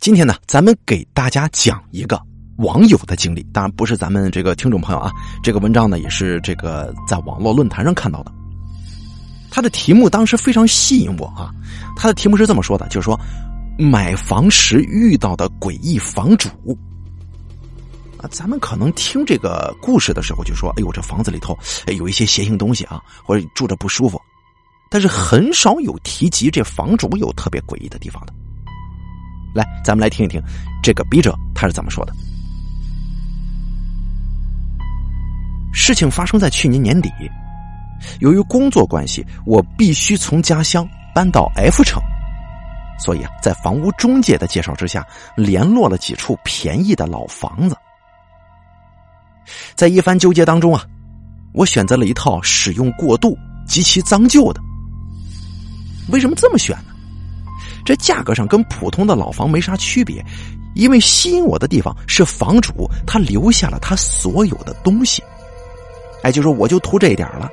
今天呢，咱们给大家讲一个网友的经历，当然不是咱们这个听众朋友啊。这个文章呢，也是这个在网络论坛上看到的。他的题目当时非常吸引我啊，他的题目是这么说的，就是说买房时遇到的诡异房主。啊，咱们可能听这个故事的时候就说：“哎呦，这房子里头有一些邪性东西啊，或者住着不舒服。”但是很少有提及这房主有特别诡异的地方的。来，咱们来听一听这个笔者他是怎么说的。事情发生在去年年底，由于工作关系，我必须从家乡搬到 F 城，所以啊，在房屋中介的介绍之下，联络了几处便宜的老房子。在一番纠结当中啊，我选择了一套使用过度、极其脏旧的。为什么这么选呢？这价格上跟普通的老房没啥区别，因为吸引我的地方是房主他留下了他所有的东西。哎，就说我就图这一点了。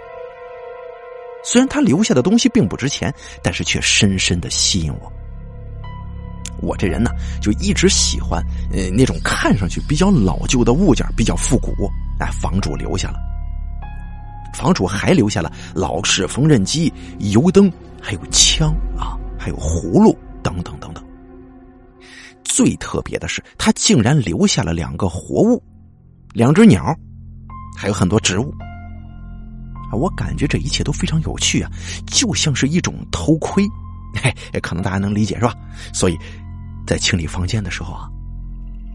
虽然他留下的东西并不值钱，但是却深深的吸引我。我这人呢，就一直喜欢呃那种看上去比较老旧的物件，比较复古。哎，房主留下了，房主还留下了老式缝纫机、油灯，还有枪啊，还有葫芦等等等等。最特别的是，他竟然留下了两个活物，两只鸟，还有很多植物。我感觉这一切都非常有趣啊，就像是一种偷窥。嘿，可能大家能理解是吧？所以。在清理房间的时候啊，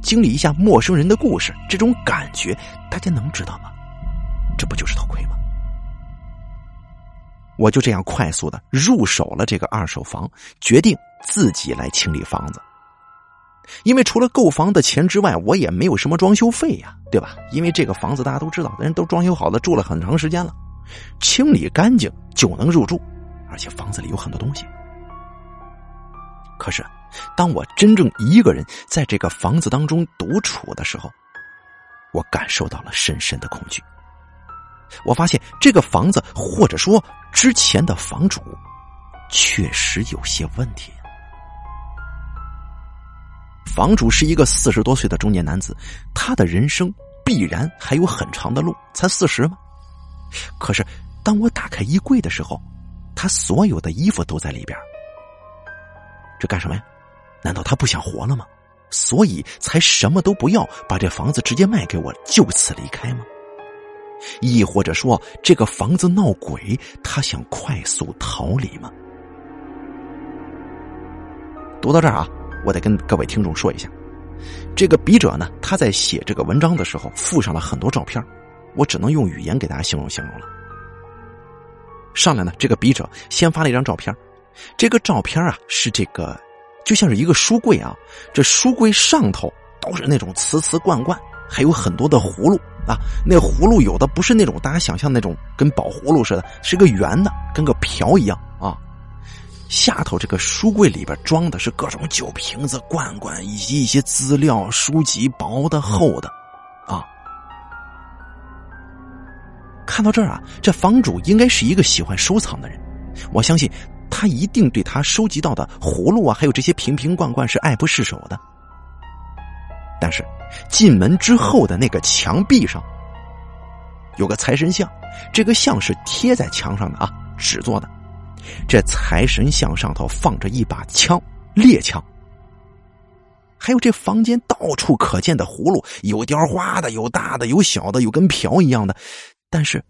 经历一下陌生人的故事，这种感觉大家能知道吗？这不就是偷窥吗？我就这样快速的入手了这个二手房，决定自己来清理房子。因为除了购房的钱之外，我也没有什么装修费呀，对吧？因为这个房子大家都知道，人都装修好了，住了很长时间了，清理干净就能入住，而且房子里有很多东西。可是。当我真正一个人在这个房子当中独处的时候，我感受到了深深的恐惧。我发现这个房子，或者说之前的房主，确实有些问题。房主是一个四十多岁的中年男子，他的人生必然还有很长的路，才四十吗？可是当我打开衣柜的时候，他所有的衣服都在里边。这干什么呀？难道他不想活了吗？所以才什么都不要，把这房子直接卖给我，就此离开吗？亦或者说，这个房子闹鬼，他想快速逃离吗？读到这儿啊，我得跟各位听众说一下，这个笔者呢，他在写这个文章的时候附上了很多照片，我只能用语言给大家形容形容了。上来呢，这个笔者先发了一张照片，这个照片啊是这个。就像是一个书柜啊，这书柜上头都是那种瓷瓷罐罐，还有很多的葫芦啊。那葫芦有的不是那种大家想象那种跟宝葫芦似的，是个圆的，跟个瓢一样啊。下头这个书柜里边装的是各种酒瓶子、罐罐以及一些资料、书籍，薄的、厚的啊。看到这儿啊，这房主应该是一个喜欢收藏的人，我相信。他一定对他收集到的葫芦啊，还有这些瓶瓶罐罐是爱不释手的。但是进门之后的那个墙壁上有个财神像，这个像是贴在墙上的啊，纸做的。这财神像上头放着一把枪，猎枪。还有这房间到处可见的葫芦，有雕花的，有大的，有小的，有跟瓢一样的。但是，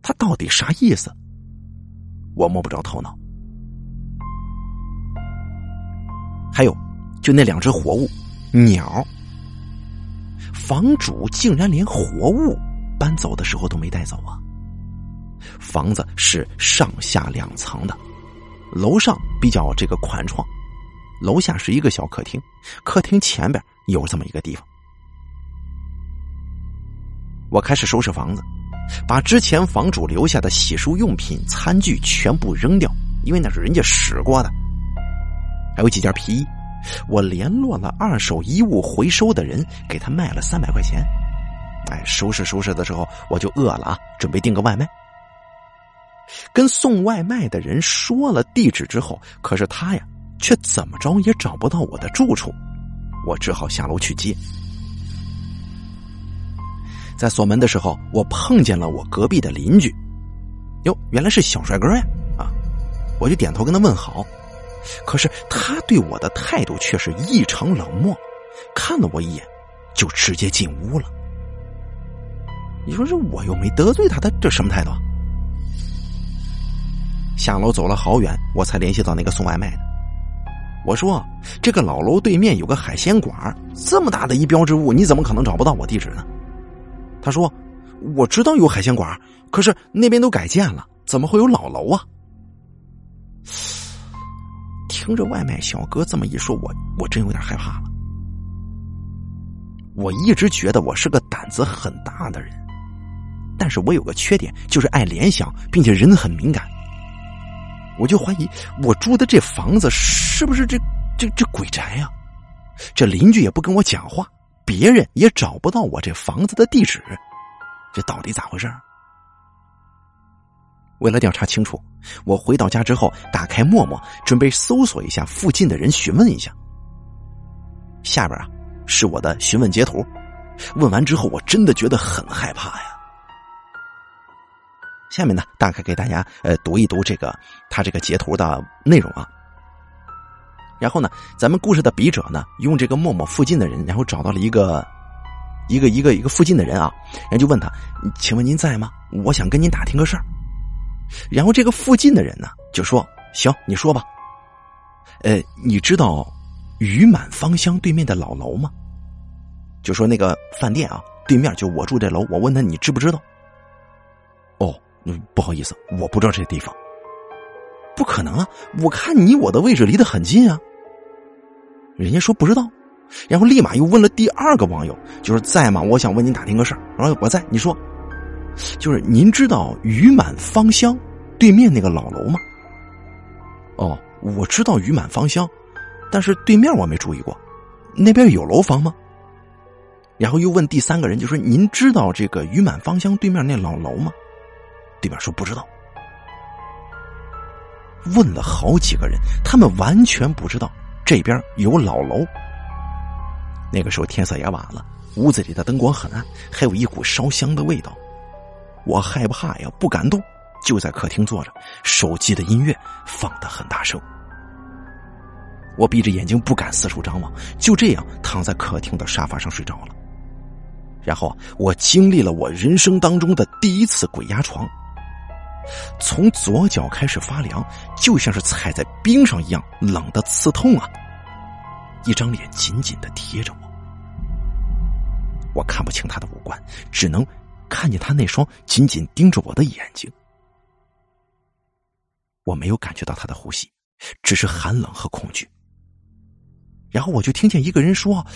他到底啥意思？我摸不着头脑。还有，就那两只活物，鸟。房主竟然连活物搬走的时候都没带走啊！房子是上下两层的，楼上比较这个宽敞，楼下是一个小客厅，客厅前边有这么一个地方。我开始收拾房子。把之前房主留下的洗漱用品、餐具全部扔掉，因为那是人家使过的。还有几件皮衣，我联络了二手衣物回收的人，给他卖了三百块钱。哎，收拾收拾的时候，我就饿了啊，准备订个外卖。跟送外卖的人说了地址之后，可是他呀却怎么着也找不到我的住处，我只好下楼去接。在锁门的时候，我碰见了我隔壁的邻居，哟，原来是小帅哥呀！啊，我就点头跟他问好，可是他对我的态度却是异常冷漠，看了我一眼，就直接进屋了。你说这我又没得罪他，他这什么态度？下楼走了好远，我才联系到那个送外卖的。我说：“这个老楼对面有个海鲜馆，这么大的一标志物，你怎么可能找不到我地址呢？”他说：“我知道有海鲜馆，可是那边都改建了，怎么会有老楼啊？”听着外卖小哥这么一说，我我真有点害怕了。我一直觉得我是个胆子很大的人。但是我有个缺点，就是爱联想，并且人很敏感。我就怀疑我住的这房子是不是这这这鬼宅呀？这邻居也不跟我讲话，别人也找不到我这房子的地址，这到底咋回事？为了调查清楚，我回到家之后打开陌陌，准备搜索一下附近的人，询问一下。下边啊是我的询问截图，问完之后我真的觉得很害怕呀。下面呢，大概给大家呃读一读这个他这个截图的内容啊。然后呢，咱们故事的笔者呢，用这个陌陌附近的人，然后找到了一个一个一个一个附近的人啊，然后就问他：“请问您在吗？我想跟您打听个事儿。”然后这个附近的人呢就说：“行，你说吧。”呃，你知道鱼满芳香对面的老楼吗？就说那个饭店啊，对面就我住这楼。我问他：“你知不知道？”哦。不好意思，我不知道这地方。不可能啊！我看你我的位置离得很近啊。人家说不知道，然后立马又问了第二个网友，就是在吗？我想问你打听个事儿。然后我在，你说，就是您知道鱼满芳香对面那个老楼吗？哦，我知道鱼满芳香，但是对面我没注意过，那边有楼房吗？然后又问第三个人，就说您知道这个鱼满芳香对面那老楼吗？对面说不知道，问了好几个人，他们完全不知道这边有老楼。那个时候天色也晚了，屋子里的灯光很暗，还有一股烧香的味道。我害怕呀，不敢动，就在客厅坐着，手机的音乐放的很大声。我闭着眼睛不敢四处张望，就这样躺在客厅的沙发上睡着了。然后我经历了我人生当中的第一次鬼压床。从左脚开始发凉，就像是踩在冰上一样，冷的刺痛啊！一张脸紧紧的贴着我，我看不清他的五官，只能看见他那双紧紧盯着我的眼睛。我没有感觉到他的呼吸，只是寒冷和恐惧。然后我就听见一个人说：“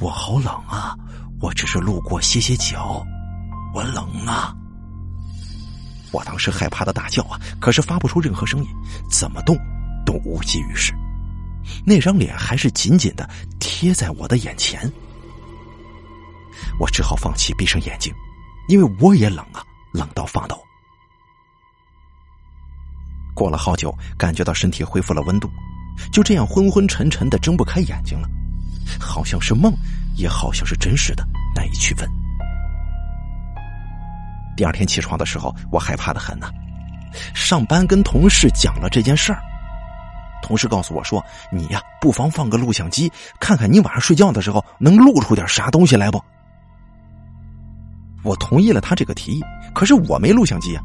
我好冷啊，我只是路过歇歇脚，我冷啊。”我当时害怕的大叫啊，可是发不出任何声音，怎么动都无济于事。那张脸还是紧紧的贴在我的眼前，我只好放弃，闭上眼睛，因为我也冷啊，冷到发抖。过了好久，感觉到身体恢复了温度，就这样昏昏沉沉的睁不开眼睛了，好像是梦，也好像是真实的，难以区分。第二天起床的时候，我害怕的很呐。上班跟同事讲了这件事儿，同事告诉我说：“你呀，不妨放个录像机，看看你晚上睡觉的时候能录出点啥东西来不？”我同意了他这个提议，可是我没录像机啊。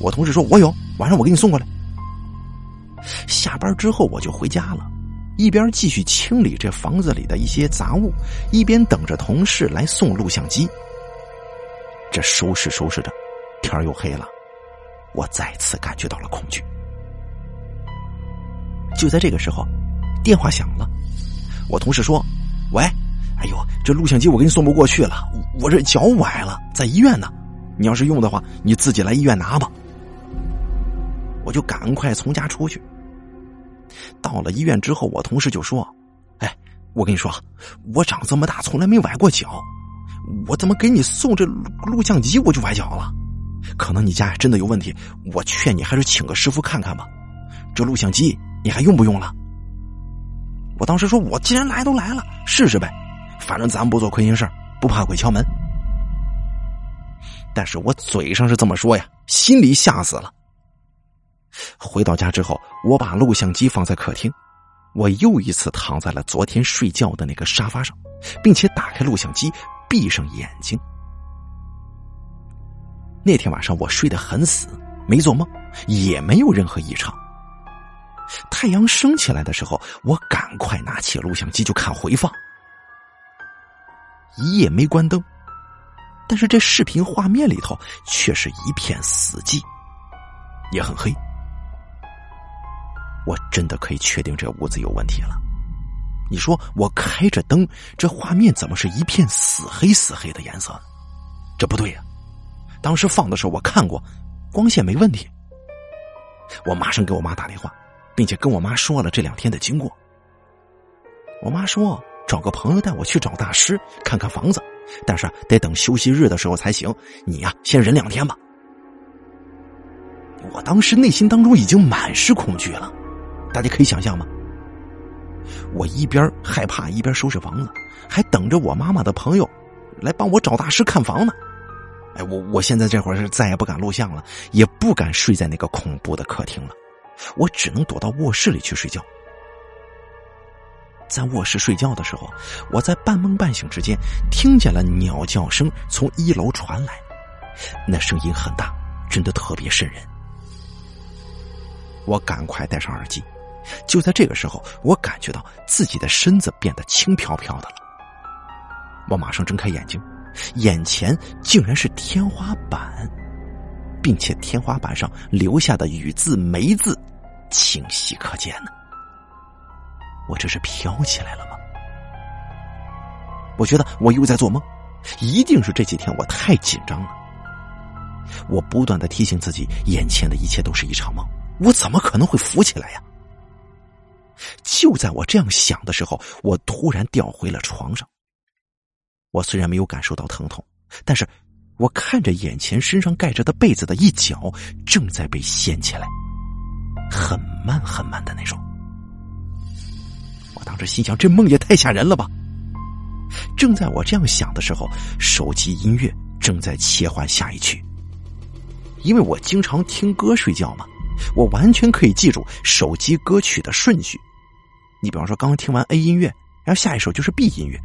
我同事说：“我有，晚上我给你送过来。”下班之后我就回家了，一边继续清理这房子里的一些杂物，一边等着同事来送录像机。这收拾收拾着，天又黑了，我再次感觉到了恐惧。就在这个时候，电话响了，我同事说：“喂，哎呦，这录像机我给你送不过去了，我这脚崴了，在医院呢。你要是用的话，你自己来医院拿吧。”我就赶快从家出去。到了医院之后，我同事就说：“哎，我跟你说，我长这么大从来没崴过脚。”我怎么给你送这录像机我就崴脚了？可能你家真的有问题。我劝你还是请个师傅看看吧。这录像机你还用不用了？我当时说，我既然来都来了，试试呗，反正咱不做亏心事不怕鬼敲门。但是我嘴上是这么说呀，心里吓死了。回到家之后，我把录像机放在客厅，我又一次躺在了昨天睡觉的那个沙发上，并且打开录像机，闭上眼睛。那天晚上我睡得很死，没做梦，也没有任何异常。太阳升起来的时候，我赶快拿起录像机就看回放。一夜没关灯，但是这视频画面里头却是一片死寂，也很黑。我真的可以确定这屋子有问题了。你说我开着灯，这画面怎么是一片死黑死黑的颜色呢？这不对呀！当时放的时候我看过，光线没问题。我马上给我妈打电话。并且跟我妈说了这两天的经过。我妈说找个朋友带我去找大师看看房子，但是得等休息日的时候才行。你呀，先忍两天吧。我当时内心当中已经满是恐惧了，大家可以想象吗？我一边害怕一边收拾房子，还等着我妈妈的朋友来帮我找大师看房呢。哎，我我现在这会儿是再也不敢录像了，也不敢睡在那个恐怖的客厅了。我只能躲到卧室里去睡觉。在卧室睡觉的时候，我在半梦半醒之间听见了鸟叫声从一楼传来，那声音很大，真的特别瘆人。我赶快戴上耳机。就在这个时候，我感觉到自己的身子变得轻飘飘的了。我马上睁开眼睛，眼前竟然是天花板。并且天花板上留下的雨字、梅字清晰可见呢。我这是飘起来了吗？我觉得我又在做梦，一定是这几天我太紧张了。我不断的提醒自己，眼前的一切都是一场梦，我怎么可能会浮起来呀？就在我这样想的时候，我突然掉回了床上。我虽然没有感受到疼痛，但是。我看着眼前身上盖着的被子的一角正在被掀起来，很慢很慢的那种。当时心想：这梦也太吓人了吧！正在我这样想的时候，手机音乐正在切换下一曲。因为我经常听歌睡觉嘛，我完全可以记住手机歌曲的顺序。你比方说，刚听完 A 音乐，然后下一首就是 B 音乐。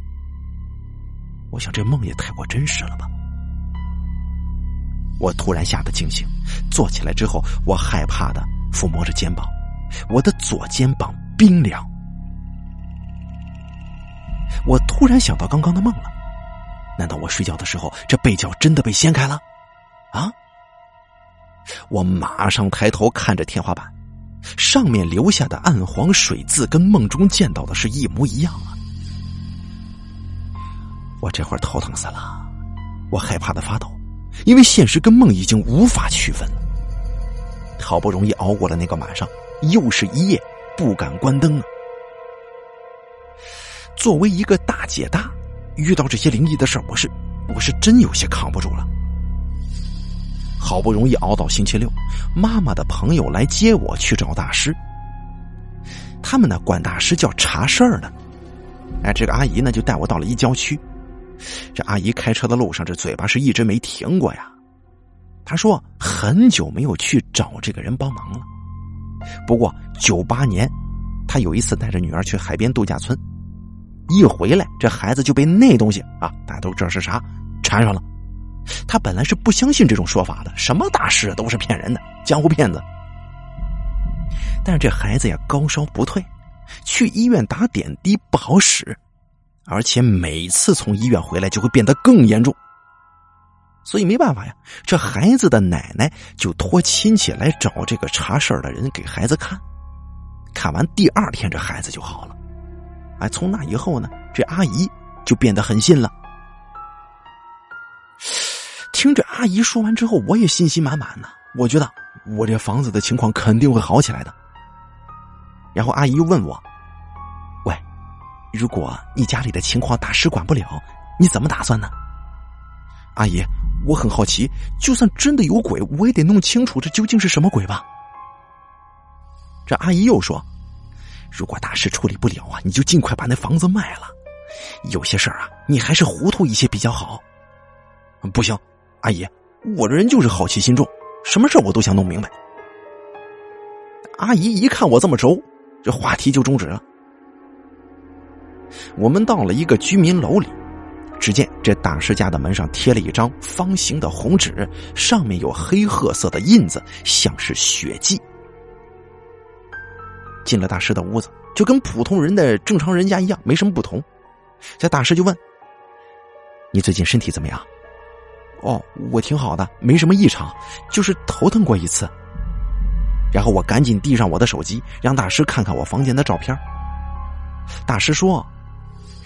我想这梦也太过真实了吧。我突然吓得惊醒，坐起来之后，我害怕的抚摸着肩膀，我的左肩膀冰凉。我突然想到刚刚的梦了，难道我睡觉的时候这被角真的被掀开了？啊！我马上抬头看着天花板，上面留下的暗黄水渍跟梦中见到的是一模一样啊！我这会儿头疼死了，我害怕的发抖。因为现实跟梦已经无法区分了，好不容易熬过了那个晚上，又是一夜不敢关灯啊。作为一个大姐大，遇到这些灵异的事，我是我是真有些扛不住了。好不容易熬到星期六，妈妈的朋友来接我去找大师。他们呢管大师叫查事儿呢，哎，这个阿姨呢就带我到了一郊区。这阿姨开车的路上，这嘴巴是一直没停过呀。她说很久没有去找这个人帮忙了。不过九八年，她有一次带着女儿去海边度假村，一回来这孩子就被那东西啊，大家都知道是啥，缠上了。他本来是不相信这种说法的，什么大师都是骗人的，江湖骗子。但是这孩子呀高烧不退，去医院打点滴不好使。而且每次从医院回来就会变得更严重，所以没办法呀，这孩子的奶奶就托亲戚来找这个查事儿的人给孩子看。看完第二天，这孩子就好了。哎，从那以后呢，这阿姨就变得狠心了。听这阿姨说完之后，我也信心满满呢。我觉得我这房子的情况肯定会好起来的。然后阿姨又问我。喂如果你家里的情况大师管不了，你怎么打算呢？阿姨，我很好奇，就算真的有鬼，我也得弄清楚这究竟是什么鬼吧。这阿姨又说：“如果大师处理不了啊，你就尽快把那房子卖了。有些事儿啊，你还是糊涂一些比较好。不行，阿姨，我这人就是好奇心重，什么事我都想弄明白。阿姨一看我这么轴，这话题就终止了。我们到了一个居民楼里，只见这大师家的门上贴了一张方形的红纸，上面有黑褐色的印子，像是血迹。进了大师的屋子，就跟普通人的正常人家一样，没什么不同。这大师就问：“你最近身体怎么样？”“哦，我挺好的，没什么异常，就是头疼过一次。”然后我赶紧递上我的手机，让大师看看我房间的照片。大师说：“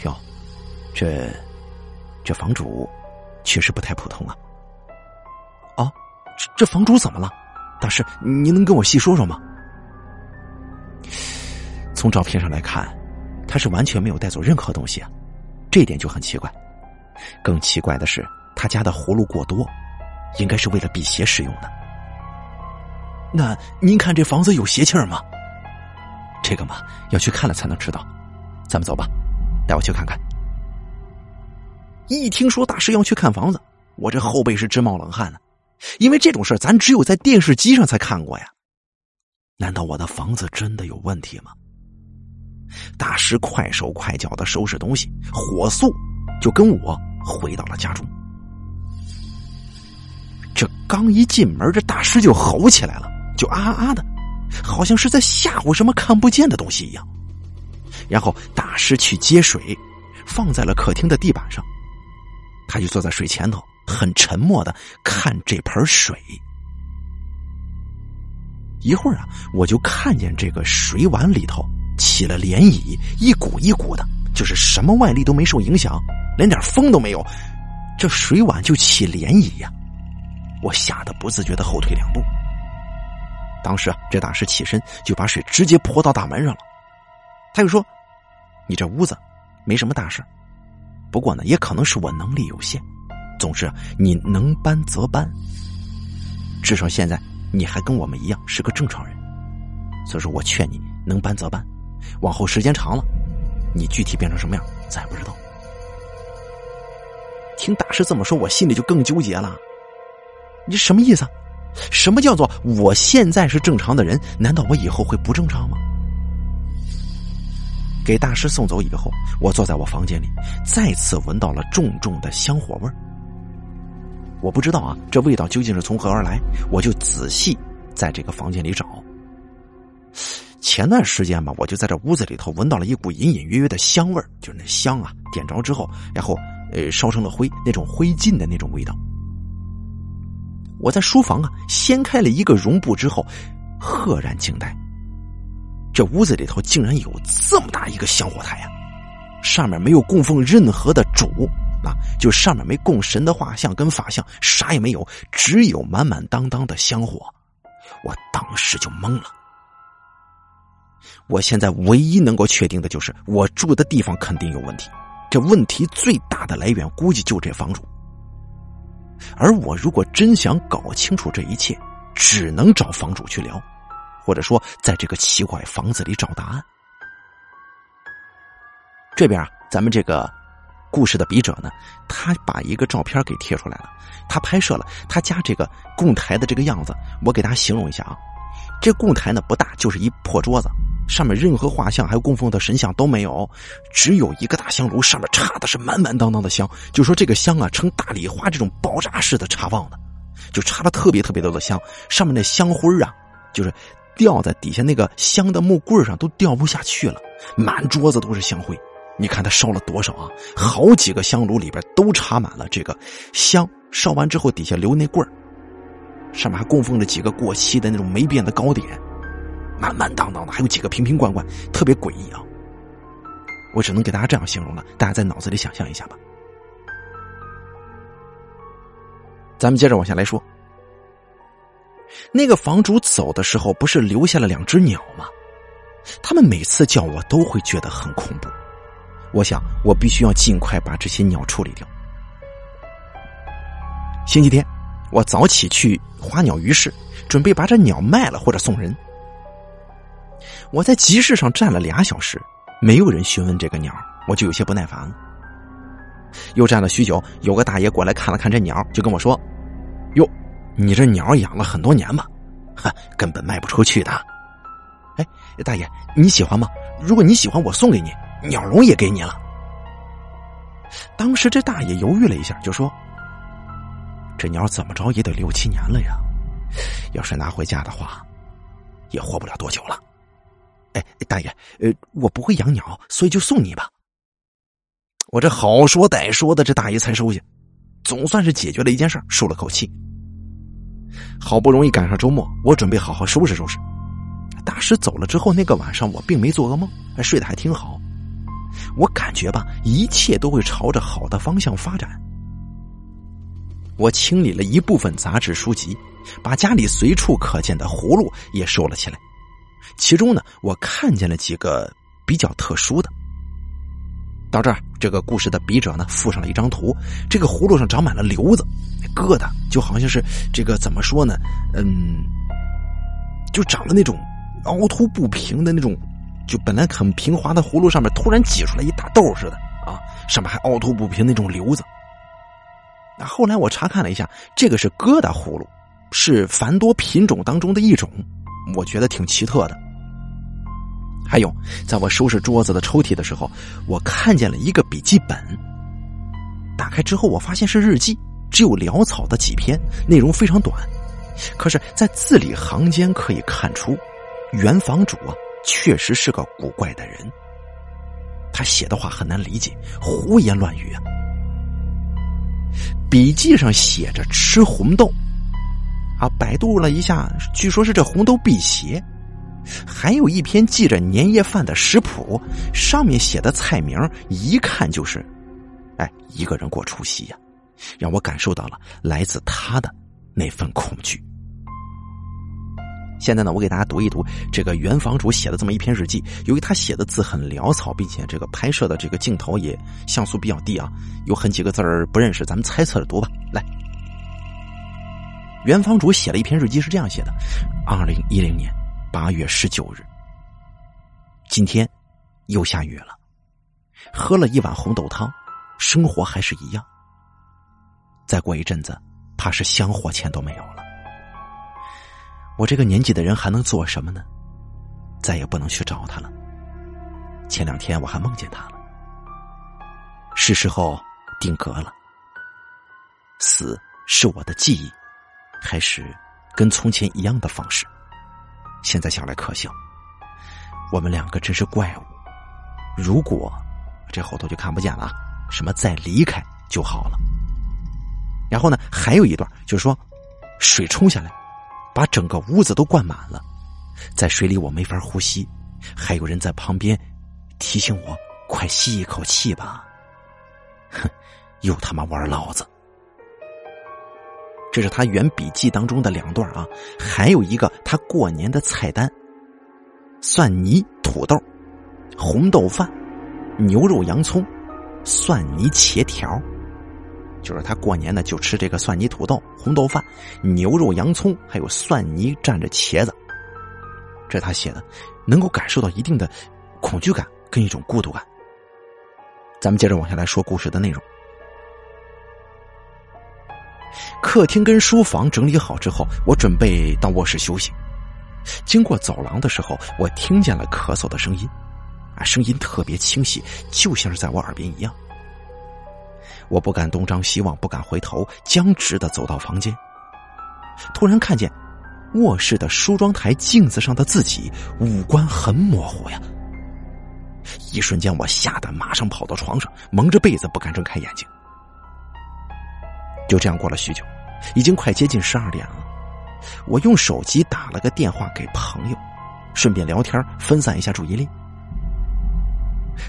哟，这这房主确实不太普通啊。”“啊，这这房主怎么了？大师，您能跟我细说说吗？”从照片上来看，他是完全没有带走任何东西啊，这点就很奇怪。更奇怪的是，他家的葫芦过多，应该是为了辟邪使用的。那您看这房子有邪气儿吗？这个嘛，要去看了才能知道。咱们走吧，带我去看看。一听说大师要去看房子，我这后背是直冒冷汗呢，因为这种事咱只有在电视机上才看过呀。难道我的房子真的有问题吗？大师快手快脚的收拾东西，火速就跟我回到了家中。这刚一进门，这大师就吼起来了，就啊啊的，好像是在吓唬什么看不见的东西一样。然后大师去接水，放在了客厅的地板上，他就坐在水前头，很沉默的看这盆水。一会儿啊，我就看见这个水碗里头。起了涟漪，一股一股的，就是什么外力都没受影响，连点风都没有，这水碗就起涟漪呀！我吓得不自觉的后退两步。当时啊，这大师起身就把水直接泼到大门上了。他又说：“你这屋子没什么大事，不过呢，也可能是我能力有限。总之，你能搬则搬，至少现在你还跟我们一样是个正常人。所以说我劝你能搬则搬。”往后时间长了，你具体变成什么样，咱也不知道。听大师这么说，我心里就更纠结了。你什么意思？什么叫做我现在是正常的人？难道我以后会不正常吗？给大师送走以后，我坐在我房间里，再次闻到了重重的香火味我不知道啊，这味道究竟是从何而来？我就仔细在这个房间里找。前段时间吧，我就在这屋子里头闻到了一股隐隐约约的香味就是那香啊，点着之后，然后呃烧成了灰，那种灰烬的那种味道。我在书房啊掀开了一个绒布之后，赫然惊呆。这屋子里头竟然有这么大一个香火台呀！上面没有供奉任何的主啊，就上面没供神的画像跟法像，啥也没有，只有满满当当的香火。我当时就懵了。我现在唯一能够确定的就是，我住的地方肯定有问题。这问题最大的来源，估计就这房主。而我如果真想搞清楚这一切，只能找房主去聊，或者说在这个奇怪房子里找答案。这边啊，咱们这个故事的笔者呢，他把一个照片给贴出来了，他拍摄了他家这个供台的这个样子。我给大家形容一下啊，这供台呢不大，就是一破桌子。上面任何画像还有供奉的神像都没有，只有一个大香炉，上面插的是满满当当的香。就说这个香啊，呈大礼花这种爆炸式的插放的，就插了特别特别多的香。上面那香灰啊，就是掉在底下那个香的木棍上都掉不下去了，满桌子都是香灰。你看他烧了多少啊？好几个香炉里边都插满了这个香，烧完之后底下留那棍上面还供奉着几个过期的那种没变的糕点。满满当当的，还有几个瓶瓶罐罐，特别诡异啊！我只能给大家这样形容了，大家在脑子里想象一下吧。咱们接着往下来说，那个房主走的时候不是留下了两只鸟吗？他们每次叫我都会觉得很恐怖。我想，我必须要尽快把这些鸟处理掉。星期天，我早起去花鸟鱼市，准备把这鸟卖了或者送人。我在集市上站了俩小时，没有人询问这个鸟，我就有些不耐烦了。又站了许久，有个大爷过来看了看这鸟，就跟我说：“哟，你这鸟养了很多年吧？哈，根本卖不出去的。哎，大爷你喜欢吗？如果你喜欢，我送给你，鸟笼也给你了。”当时这大爷犹豫了一下，就说：“这鸟怎么着也得六七年了呀，要是拿回家的话，也活不了多久了。”哎，大爷，呃，我不会养鸟，所以就送你吧。我这好说歹说的，这大爷才收下，总算是解决了一件事，舒了口气。好不容易赶上周末，我准备好好收拾收拾。大师走了之后，那个晚上我并没做噩梦，还睡得还挺好。我感觉吧，一切都会朝着好的方向发展。我清理了一部分杂志书籍，把家里随处可见的葫芦也收了起来。其中呢，我看见了几个比较特殊的。到这儿，这个故事的笔者呢附上了一张图，这个葫芦上长满了瘤子，疙瘩，就好像是这个怎么说呢？嗯，就长了那种凹凸不平的那种，就本来很平滑的葫芦上面突然挤出来一大豆似的啊，上面还凹凸不平那种瘤子。那后来我查看了一下，这个是疙瘩葫芦，是繁多品种当中的一种，我觉得挺奇特的。还有，在我收拾桌子的抽屉的时候，我看见了一个笔记本。打开之后，我发现是日记，只有潦草的几篇，内容非常短。可是，在字里行间可以看出，原房主啊，确实是个古怪的人。他写的话很难理解，胡言乱语啊。笔记上写着吃红豆，啊，百度了一下，据说是这红豆辟邪。还有一篇记着年夜饭的食谱，上面写的菜名一看就是，哎，一个人过除夕呀，让我感受到了来自他的那份恐惧。现在呢，我给大家读一读这个原房主写的这么一篇日记。由于他写的字很潦草，并且这个拍摄的这个镜头也像素比较低啊，有很几个字儿不认识，咱们猜测着读吧。来，原房主写了一篇日记，是这样写的：二零一零年。八月十九日，今天又下雨了。喝了一碗红豆汤，生活还是一样。再过一阵子，怕是香火钱都没有了。我这个年纪的人还能做什么呢？再也不能去找他了。前两天我还梦见他了。是时候定格了。死是我的记忆，还是跟从前一样的方式？现在想来可笑，我们两个真是怪物。如果这后头就看不见了，什么再离开就好了。然后呢，还有一段就是说，水冲下来，把整个屋子都灌满了，在水里我没法呼吸，还有人在旁边提醒我快吸一口气吧。哼，又他妈玩老子。这是他原笔记当中的两段啊，还有一个他过年的菜单：蒜泥土豆、红豆饭、牛肉洋葱、蒜泥茄条。就是他过年呢就吃这个蒜泥土豆、红豆饭、牛肉洋葱，还有蒜泥蘸着茄子。这他写的，能够感受到一定的恐惧感跟一种孤独感。咱们接着往下来说故事的内容。客厅跟书房整理好之后，我准备到卧室休息。经过走廊的时候，我听见了咳嗽的声音，啊，声音特别清晰，就像是在我耳边一样。我不敢东张西望，不敢回头，僵直的走到房间。突然看见卧室的梳妆台镜子上的自己，五官很模糊呀！一瞬间，我吓得马上跑到床上，蒙着被子不敢睁开眼睛。就这样过了许久，已经快接近十二点了。我用手机打了个电话给朋友，顺便聊天分散一下注意力。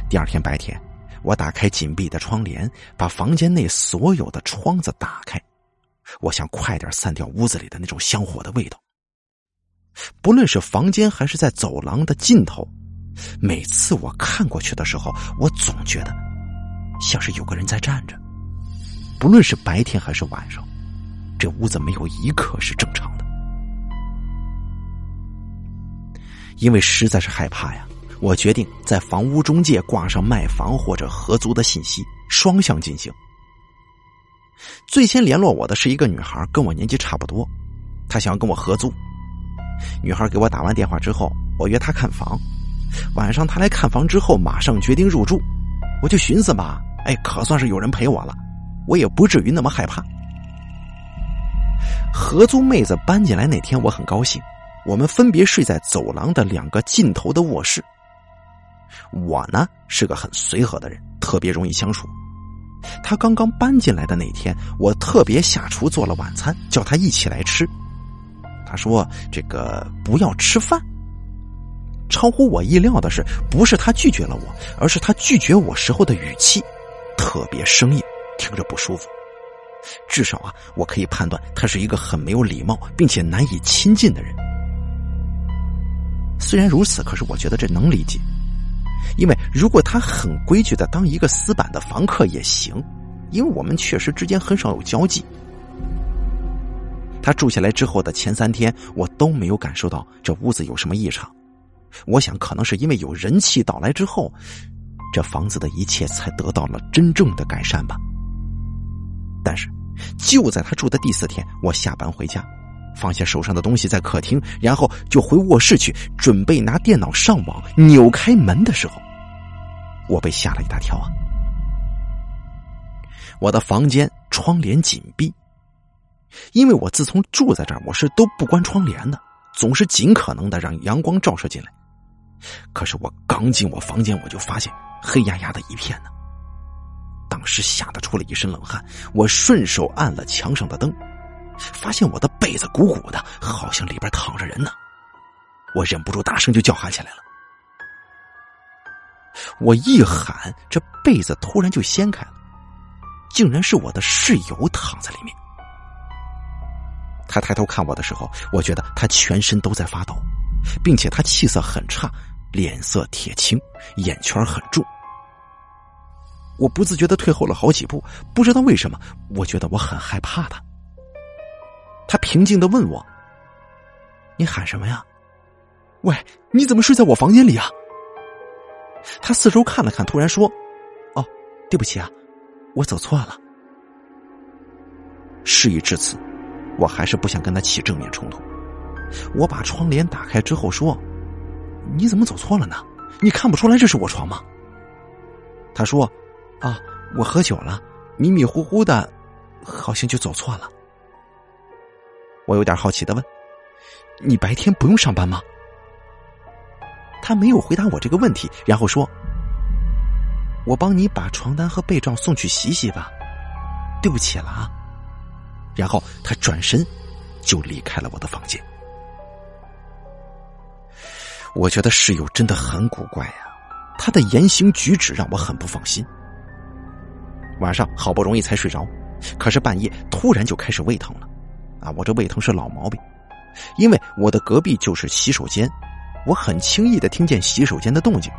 第二天白天，我打开紧闭的窗帘，把房间内所有的窗子打开，我想快点散掉屋子里的那种香火的味道。不论是房间还是在走廊的尽头，每次我看过去的时候，我总觉得像是有个人在站着。不论是白天还是晚上，这屋子没有一刻是正常的。因为实在是害怕呀，我决定在房屋中介挂上卖房或者合租的信息，双向进行。最先联络我的是一个女孩，跟我年纪差不多，她想要跟我合租。女孩给我打完电话之后，我约她看房。晚上她来看房之后，马上决定入住。我就寻思吧，哎，可算是有人陪我了，我也不至于那么害怕。合租妹子搬进来那天，我很高兴。我们分别睡在走廊的两个尽头的卧室。我呢是个很随和的人，特别容易相处。他刚刚搬进来的那天，我特别下厨做了晚餐，叫他一起来吃。他说：“这个不要吃饭。”超乎我意料的是，不是他拒绝了我，而是他拒绝我时候的语气特别生硬，听着不舒服。至少啊，我可以判断他是一个很没有礼貌，并且难以亲近的人。虽然如此，可是我觉得这能理解。因为如果他很规矩的当一个死板的房客也行，因为我们确实之间很少有交际。他住下来之后的前三天，我都没有感受到这屋子有什么异常。我想，可能是因为有人气到来之后，这房子的一切才得到了真正的改善吧。但是，就在他住的第四天，我下班回家。放下手上的东西在客厅，然后就回卧室去准备拿电脑上网。扭开门的时候，我被吓了一大跳啊！我的房间窗帘紧闭，因为我自从住在这儿，我是都不关窗帘的，总是尽可能的让阳光照射进来。可是我刚进我房间，我就发现黑压压的一片呢。当时吓得出了一身冷汗，我顺手按了墙上的灯。发现我的被子鼓鼓的，好像里边躺着人呢，我忍不住大声就叫喊起来了。我一喊，这被子突然就掀开了，竟然是我的室友躺在里面。他抬头看我的时候，我觉得他全身都在发抖，并且他气色很差，脸色铁青，眼圈很重。我不自觉的退后了好几步，不知道为什么，我觉得我很害怕他。他平静的问我：“你喊什么呀？喂，你怎么睡在我房间里啊？”他四周看了看，突然说：“哦，对不起啊，我走错了。”事已至此，我还是不想跟他起正面冲突。我把窗帘打开之后说：“你怎么走错了呢？你看不出来这是我床吗？”他说：“啊，我喝酒了，迷迷糊糊的，好像就走错了。”我有点好奇的问：“你白天不用上班吗？”他没有回答我这个问题，然后说：“我帮你把床单和被罩送去洗洗吧，对不起了啊。”然后他转身就离开了我的房间。我觉得室友真的很古怪呀，他的言行举止让我很不放心。晚上好不容易才睡着，可是半夜突然就开始胃疼了。啊，我这胃疼是老毛病，因为我的隔壁就是洗手间，我很轻易的听见洗手间的动静，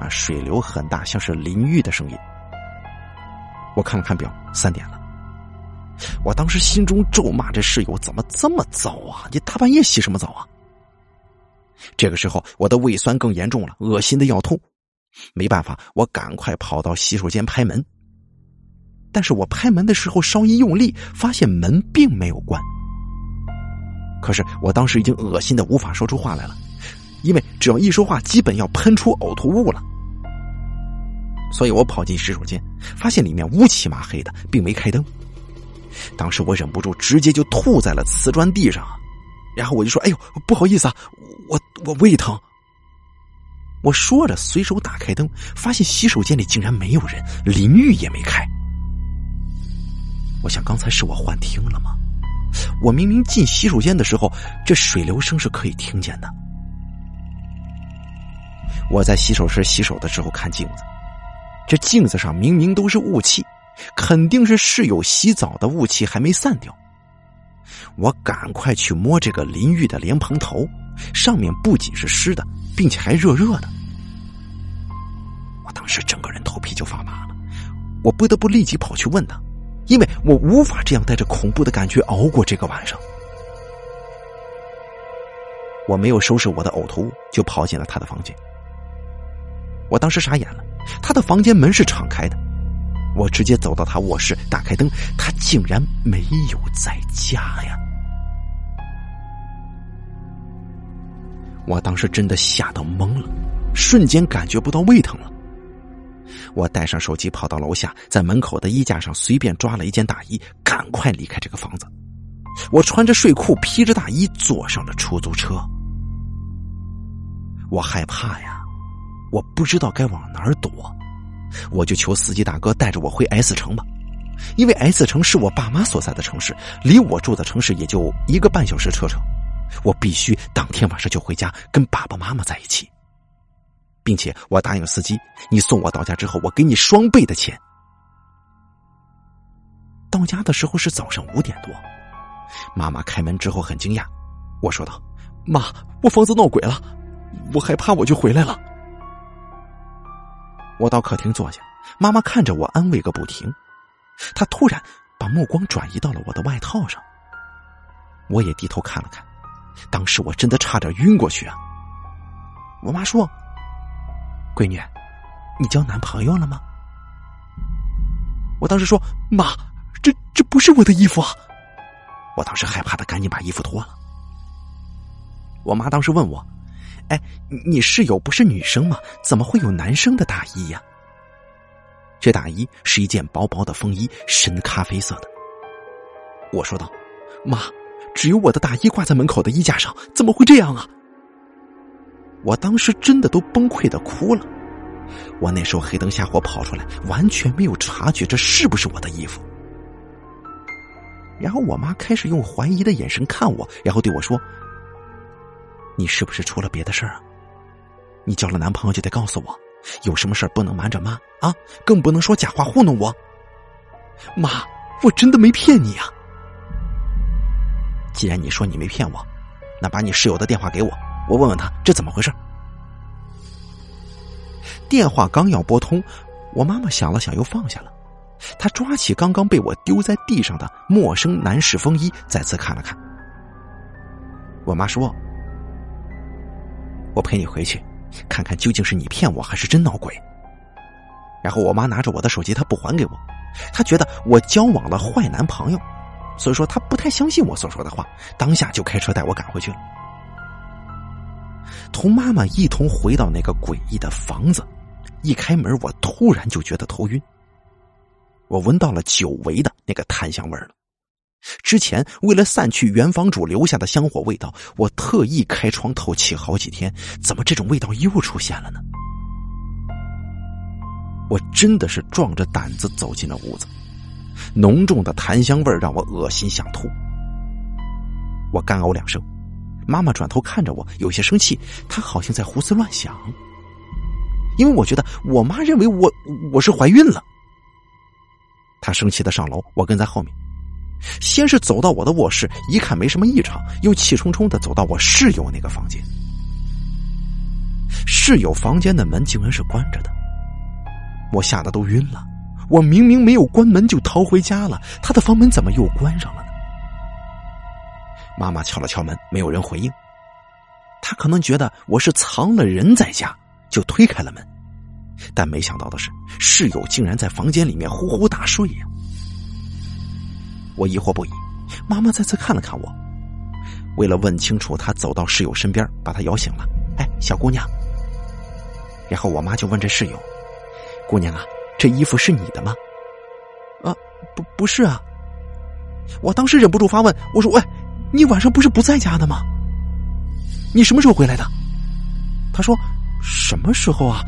啊，水流很大，像是淋浴的声音。我看了看表，三点了。我当时心中咒骂这室友怎么这么早啊？你大半夜洗什么澡啊？这个时候我的胃酸更严重了，恶心的要吐。没办法，我赶快跑到洗手间拍门。但是我拍门的时候稍一用力，发现门并没有关。可是我当时已经恶心的无法说出话来了，因为只要一说话，基本要喷出呕吐物了。所以我跑进洗手间，发现里面乌漆麻黑的，并没开灯。当时我忍不住直接就吐在了瓷砖地上，然后我就说：“哎呦，不好意思啊，我我胃疼。”我说着随手打开灯，发现洗手间里竟然没有人，淋浴也没开。我想，刚才是我幻听了吗？我明明进洗手间的时候，这水流声是可以听见的。我在洗手池洗手的时候看镜子，这镜子上明明都是雾气，肯定是室友洗澡的雾气还没散掉。我赶快去摸这个淋浴的莲蓬头，上面不仅是湿的，并且还热热的。我当时整个人头皮就发麻了，我不得不立即跑去问他。因为我无法这样带着恐怖的感觉熬过这个晚上。我没有收拾我的呕吐物，就跑进了他的房间。我当时傻眼了，他的房间门是敞开的，我直接走到他卧室，打开灯，他竟然没有在家呀！我当时真的吓到懵了，瞬间感觉不到胃疼了。我带上手机跑到楼下，在门口的衣架上随便抓了一件大衣，赶快离开这个房子。我穿着睡裤，披着大衣，坐上了出租车。我害怕呀，我不知道该往哪儿躲，我就求司机大哥带着我回 S 城吧，因为 S 城是我爸妈所在的城市，离我住的城市也就一个半小时车程。我必须当天晚上就回家跟爸爸妈妈在一起，并且我答应司机，你送我到家之后，我给你双倍的钱。到家的时候是早上五点多。妈妈开门之后很惊讶，我说道：“妈，我房子闹鬼了，我害怕，我就回来了。”我到客厅坐下，妈妈看着我安慰个不停，她突然把目光转移到了我的外套上，我也低头看了看，当时我真的差点晕过去啊！我妈说：“闺女，你交男朋友了吗？”我当时说：“妈，这这不是我的衣服啊！”我当时害怕的，赶紧把衣服脱了。我妈当时问我：“哎，你室友不是女生吗？怎么会有男生的大衣呀？”这大衣是一件薄薄的风衣，深咖啡色的。我说道：“妈，只有我的大衣挂在门口的衣架上，怎么会这样啊？”我当时真的都崩溃的哭了。我那时候黑灯瞎火跑出来，完全没有察觉这是不是我的衣服。然后我妈开始用怀疑的眼神看我，然后对我说：“你是不是出了别的事儿啊？你交了男朋友就得告诉我，有什么事儿不能瞒着妈啊，更不能说假话糊弄我。”妈，我真的没骗你啊！既然你说你没骗我，那把你室友的电话给我，我问问他这怎么回事。电话刚要拨通，我妈妈想了想，又放下了。她抓起刚刚被我丢在地上的陌生男士风衣，再次看了看。我妈说：“我陪你回去，看看究竟是你骗我还是真闹鬼。”然后我妈拿着我的手机，她不还给我，她觉得我交往了坏男朋友，所以说她不太相信我所说的话，当下就开车带我赶回去了。同妈妈一同回到那个诡异的房子，一开门，我突然就觉得头晕。我闻到了久违的那个檀香味了。之前为了散去原房主留下的香火味道，我特意开窗透气好几天，怎么这种味道又出现了呢？我真的是壮着胆子走进了屋子，浓重的檀香味让我恶心想吐。我干呕两声，妈妈转头看着我，有些生气，她好像在胡思乱想，因为我觉得我妈认为我我是怀孕了。她生气的上楼，我跟在后面。先是走到我的卧室，一看没什么异常，又气冲冲的走到我室友那个房间。室友房间的门竟然是关着的，我吓得都晕了。我明明没有关门就逃回家了，他的房门怎么又关上了呢？妈妈敲了敲门，没有人回应。他可能觉得我是藏了人在家，就推开了门。但没想到的是，室友竟然在房间里面呼呼大睡呀！我疑惑不已，妈妈再次看了看我，为了问清楚，她走到室友身边，把他摇醒了。哎，小姑娘。然后我妈就问这室友：“姑娘啊，这衣服是你的吗？”啊，不，不是啊。我当时忍不住发问：“我说，喂，你晚上不是不在家的吗？你什么时候回来的？”他说：“什么时候啊？”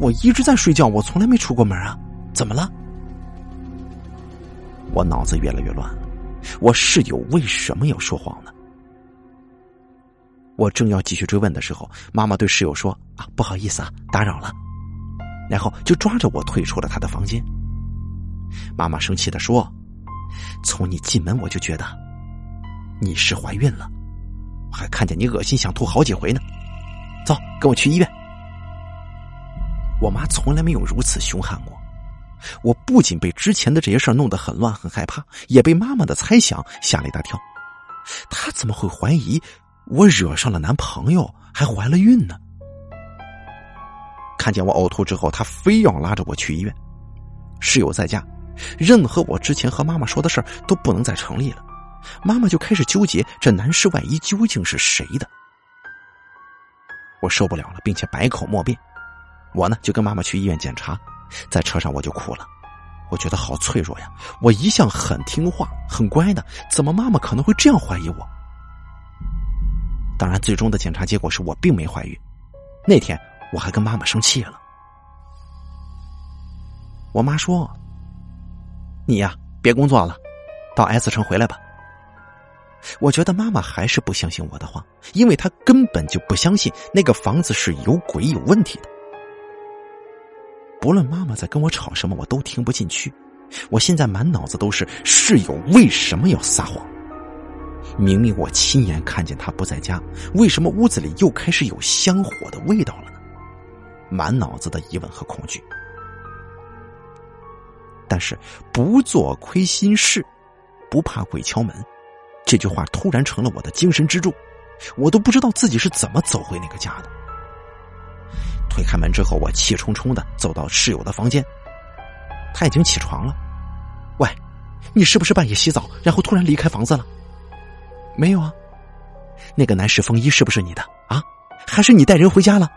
我一直在睡觉，我从来没出过门啊！怎么了？我脑子越来越乱了。我室友为什么要说谎呢？我正要继续追问的时候，妈妈对室友说：“啊，不好意思啊，打扰了。”然后就抓着我退出了他的房间。妈妈生气的说：“从你进门我就觉得你是怀孕了，我还看见你恶心想吐好几回呢。走，跟我去医院。”我妈从来没有如此凶悍过，我不仅被之前的这些事弄得很乱很害怕，也被妈妈的猜想吓了一大跳。她怎么会怀疑我惹上了男朋友，还怀了孕呢。看见我呕吐之后，她非要拉着我去医院。室友在家，任何我之前和妈妈说的事都不能再成立了。妈妈就开始纠结这男士外衣究竟是谁的。我受不了了，并且百口莫辩。我呢就跟妈妈去医院检查，在车上我就哭了。我觉得好脆弱呀！我一向很听话、很乖的，怎么妈妈可能会这样怀疑我？当然，最终的检查结果是我并没怀孕。那天我还跟妈妈生气了。我妈说：“你呀，别工作了，到 S 城回来吧。”我觉得妈妈还是不相信我的话，因为她根本就不相信那个房子是有鬼有问题的。不论妈妈在跟我吵什么，我都听不进去。我现在满脑子都是室友为什么要撒谎？明明我亲眼看见他不在家，为什么屋子里又开始有香火的味道了呢？满脑子的疑问和恐惧。但是不做亏心事，不怕鬼敲门，这句话突然成了我的精神支柱。我都不知道自己是怎么走回那个家的。推开门之后，我气冲冲的走到室友的房间，他已经起床了。喂，你是不是半夜洗澡，然后突然离开房子了？没有啊，那个男士风衣是不是你的啊？还是你带人回家了？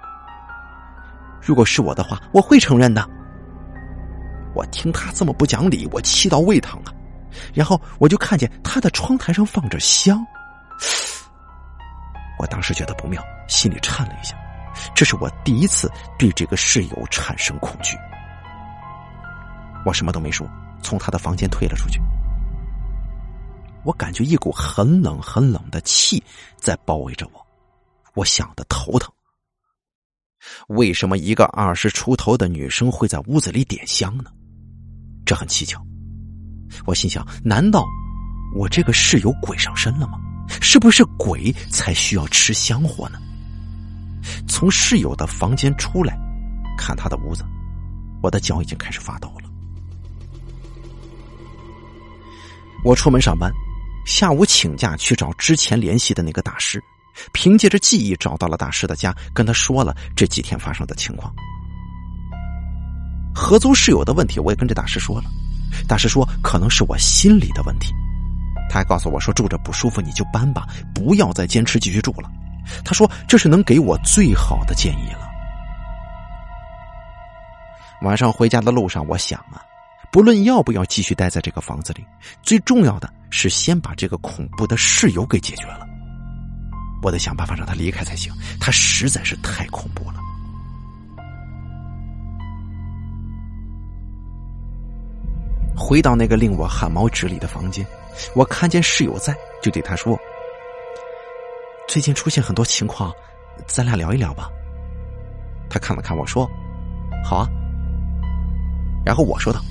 如果是我的话，我会承认的。我听他这么不讲理，我气到胃疼啊！然后我就看见他的窗台上放着香，我当时觉得不妙，心里颤了一下。这是我第一次对这个室友产生恐惧。我什么都没说，从他的房间退了出去。我感觉一股很冷很冷的气在包围着我，我想的头疼。为什么一个二十出头的女生会在屋子里点香呢？这很蹊跷。我心想：难道我这个室友鬼上身了吗？是不是鬼才需要吃香火呢？从室友的房间出来，看他的屋子，我的脚已经开始发抖了。我出门上班。下午请假去找之前联系的那个大师，凭借着记忆找到了大师的家，跟他说了这几天发生的情况。合租室友的问题，我也跟这大师说了。大师说可能是我心里的问题，他还告诉我说住着不舒服你就搬吧，不要再坚持继续住了。他说这是能给我最好的建议了。晚上回家的路上，我想啊。不论要不要继续待在这个房子里，最重要的是先把这个恐怖的室友给解决了。我得想办法让他离开才行，他实在是太恐怖了。回到那个令我汗毛直立的房间，我看见室友在，就对他说：“最近出现很多情况，咱俩聊一聊吧。”他看了看我说：“好啊。”然后我说道。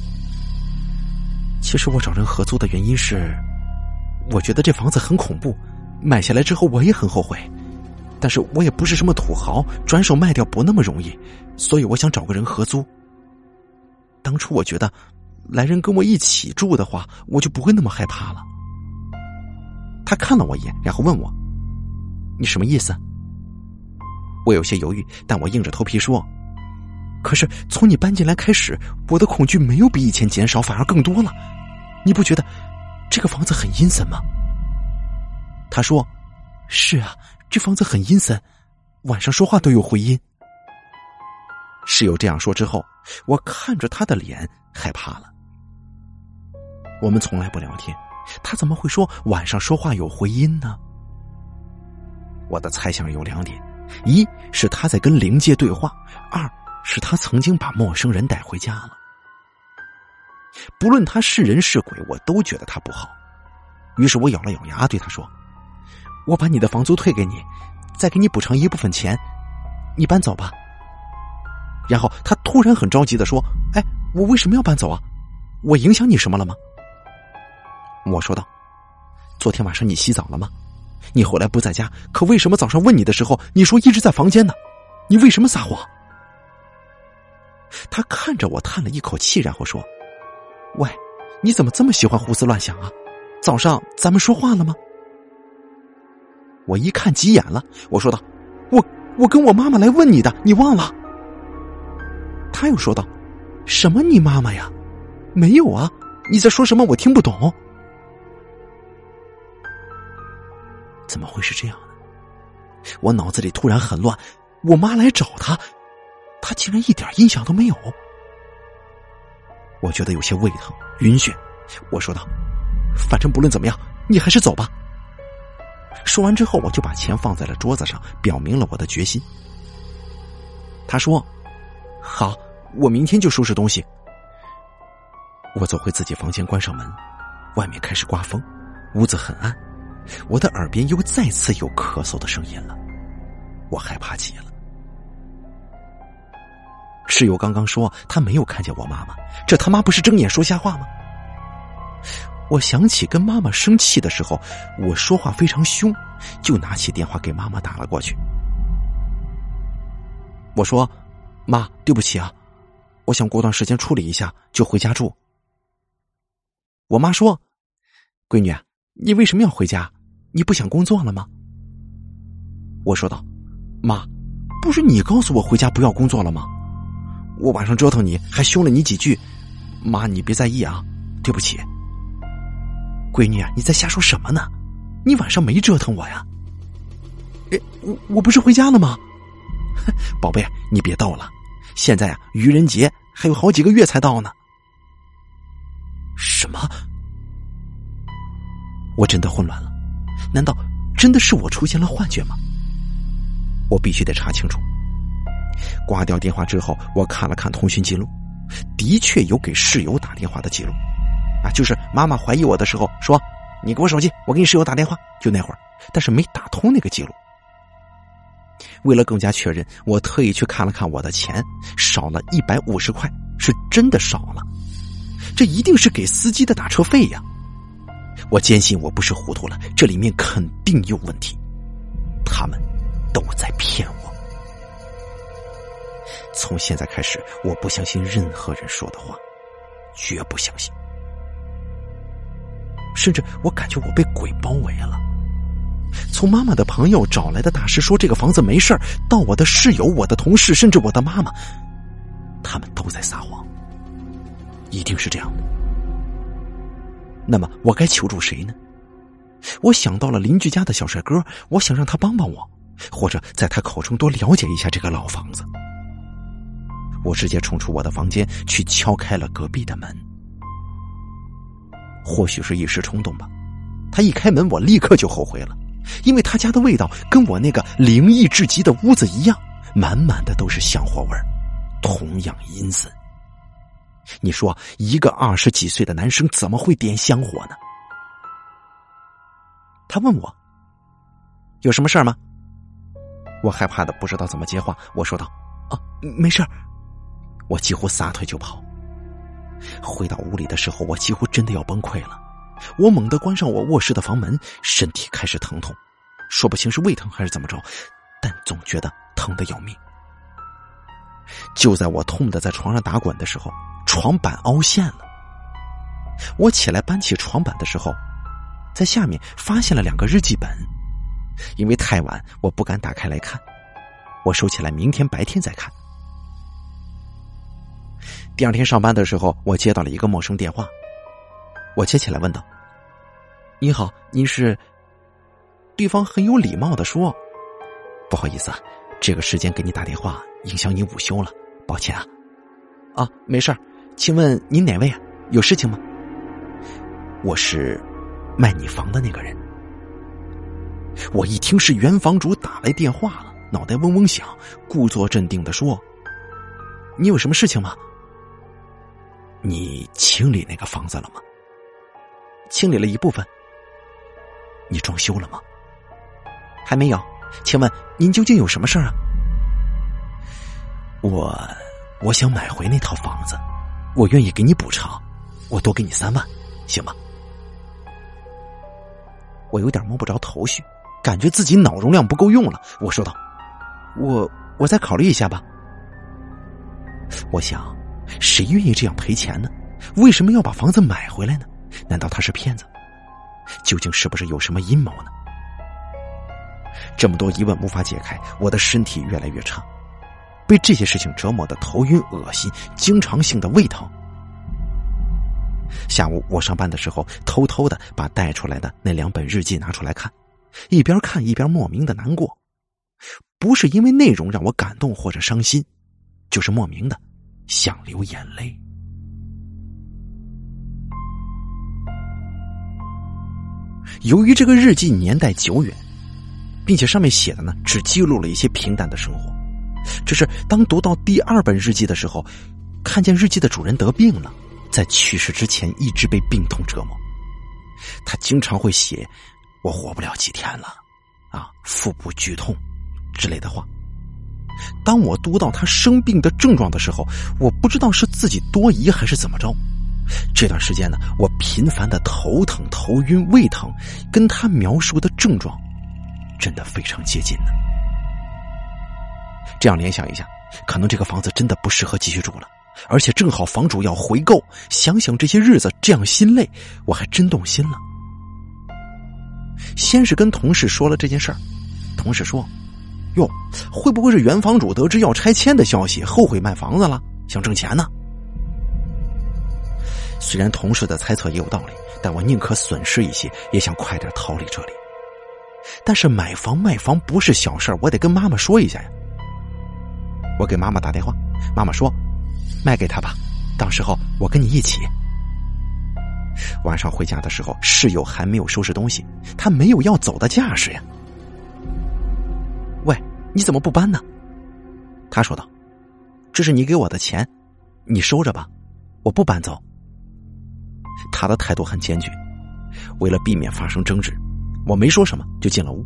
其实我找人合租的原因是，我觉得这房子很恐怖，买下来之后我也很后悔，但是我也不是什么土豪，转手卖掉不那么容易，所以我想找个人合租。当初我觉得，来人跟我一起住的话，我就不会那么害怕了。他看了我一眼，然后问我：“你什么意思？”我有些犹豫，但我硬着头皮说：“可是从你搬进来开始，我的恐惧没有比以前减少，反而更多了。”你不觉得这个房子很阴森吗？他说：“是啊，这房子很阴森，晚上说话都有回音。”室友这样说之后，我看着他的脸，害怕了。我们从来不聊天，他怎么会说晚上说话有回音呢？我的猜想有两点：一是他在跟灵界对话；二是他曾经把陌生人带回家了。不论他是人是鬼，我都觉得他不好。于是我咬了咬牙，对他说：“我把你的房租退给你，再给你补偿一部分钱，你搬走吧。”然后他突然很着急的说：“哎，我为什么要搬走啊？我影响你什么了吗？”我说道：“昨天晚上你洗澡了吗？你回来不在家，可为什么早上问你的时候，你说一直在房间呢？你为什么撒谎？”他看着我，叹了一口气，然后说。喂，你怎么这么喜欢胡思乱想啊？早上咱们说话了吗？我一看急眼了，我说道：“我我跟我妈妈来问你的，你忘了？”他又说道：“什么你妈妈呀？没有啊！你在说什么？我听不懂。怎么会是这样呢？我脑子里突然很乱。我妈来找他，他竟然一点印象都没有。我觉得有些胃疼、晕眩。我说道：“反正不论怎么样，你还是走吧。”说完之后，我就把钱放在了桌子上，表明了我的决心。他说：“好，我明天就收拾东西。”我走回自己房间，关上门。外面开始刮风，屋子很暗，我的耳边又再次有咳嗽的声音了。我害怕极了。室友刚刚说他没有看见我妈妈，这他妈不是睁眼说瞎话吗？我想起跟妈妈生气的时候，我说话非常凶，就拿起电话给妈妈打了过去。我说：“妈，对不起啊，我想过段时间处理一下就回家住。”我妈说：“闺女，你为什么要回家？你不想工作了吗？”我说道：“妈，不是你告诉我回家不要工作了吗？我晚上折腾你还凶了你几句，妈你别在意啊，对不起。”闺女啊，你在瞎说什么呢？你晚上没折腾我呀？哎，我我不是回家了吗？宝贝，你别逗了，现在啊，愚人节还有好几个月才到呢。什么？我真的混乱了，难道真的是我出现了幻觉吗？我必须得查清楚。挂掉电话之后，我看了看通讯记录，的确有给室友打电话的记录。啊，就是妈妈怀疑我的时候说：“你给我手机，我给你室友打电话。”就那会儿，但是没打通那个记录。为了更加确认，我特意去看了看我的钱，少了一百五十块，是真的少了。这一定是给司机的打车费呀！我坚信我不是糊涂了，这里面肯定有问题。他们都在骗我。从现在开始，我不相信任何人说的话，绝不相信。甚至我感觉我被鬼包围了。从妈妈的朋友找来的大师说这个房子没事到我的室友、我的同事，甚至我的妈妈，他们都在撒谎。一定是这样的。那么我该求助谁呢？我想到了邻居家的小帅哥，我想让他帮帮我，或者在他口中多了解一下这个老房子。我直接冲出我的房间去敲开了隔壁的门。或许是一时冲动吧，他一开门，我立刻就后悔了，因为他家的味道跟我那个灵异至极的屋子一样，满满的都是香火味同样阴森。你说，一个二十几岁的男生怎么会点香火呢？他问我有什么事儿吗？我害怕的不知道怎么接话，我说道：“啊，没事我几乎撒腿就跑。回到屋里的时候，我几乎真的要崩溃了。我猛地关上我卧室的房门，身体开始疼痛，说不清是胃疼还是怎么着，但总觉得疼的要命。就在我痛的在床上打滚的时候，床板凹陷了。我起来搬起床板的时候，在下面发现了两个日记本。因为太晚，我不敢打开来看，我收起来，明天白天再看。第二天上班的时候，我接到了一个陌生电话，我接起来问道：“你好，您是？”对方很有礼貌的说：“不好意思啊，这个时间给你打电话，影响你午休了，抱歉啊。”啊，没事请问您哪位啊？有事情吗？我是卖你房的那个人。我一听是原房主打来电话了，脑袋嗡嗡响，故作镇定的说：“你有什么事情吗？”你清理那个房子了吗？清理了一部分。你装修了吗？还没有。请问您究竟有什么事儿啊？我我想买回那套房子，我愿意给你补偿，我多给你三万，行吗？我有点摸不着头绪，感觉自己脑容量不够用了。我说道：“我我再考虑一下吧。”我想。谁愿意这样赔钱呢？为什么要把房子买回来呢？难道他是骗子？究竟是不是有什么阴谋呢？这么多疑问无法解开，我的身体越来越差，被这些事情折磨的头晕、恶心，经常性的胃疼。下午我上班的时候，偷偷的把带出来的那两本日记拿出来看，一边看一边莫名的难过，不是因为内容让我感动或者伤心，就是莫名的想流眼泪。由于这个日记年代久远，并且上面写的呢只记录了一些平淡的生活，只是当读到第二本日记的时候，看见日记的主人得病了。在去世之前，一直被病痛折磨。他经常会写“我活不了几天了”，啊，腹部剧痛之类的话。当我读到他生病的症状的时候，我不知道是自己多疑还是怎么着。这段时间呢，我频繁的头疼、头晕、胃疼，跟他描述的症状真的非常接近呢。这样联想一下，可能这个房子真的不适合继续住了。而且正好房主要回购，想想这些日子这样心累，我还真动心了。先是跟同事说了这件事儿，同事说：“哟，会不会是原房主得知要拆迁的消息，后悔卖房子了，想挣钱呢？”虽然同事的猜测也有道理，但我宁可损失一些，也想快点逃离这里。但是买房卖房不是小事我得跟妈妈说一下呀。我给妈妈打电话，妈妈说。卖给他吧，到时候我跟你一起。晚上回家的时候，室友还没有收拾东西，他没有要走的架势呀。喂，你怎么不搬呢？他说道：“这是你给我的钱，你收着吧，我不搬走。”他的态度很坚决。为了避免发生争执，我没说什么就进了屋。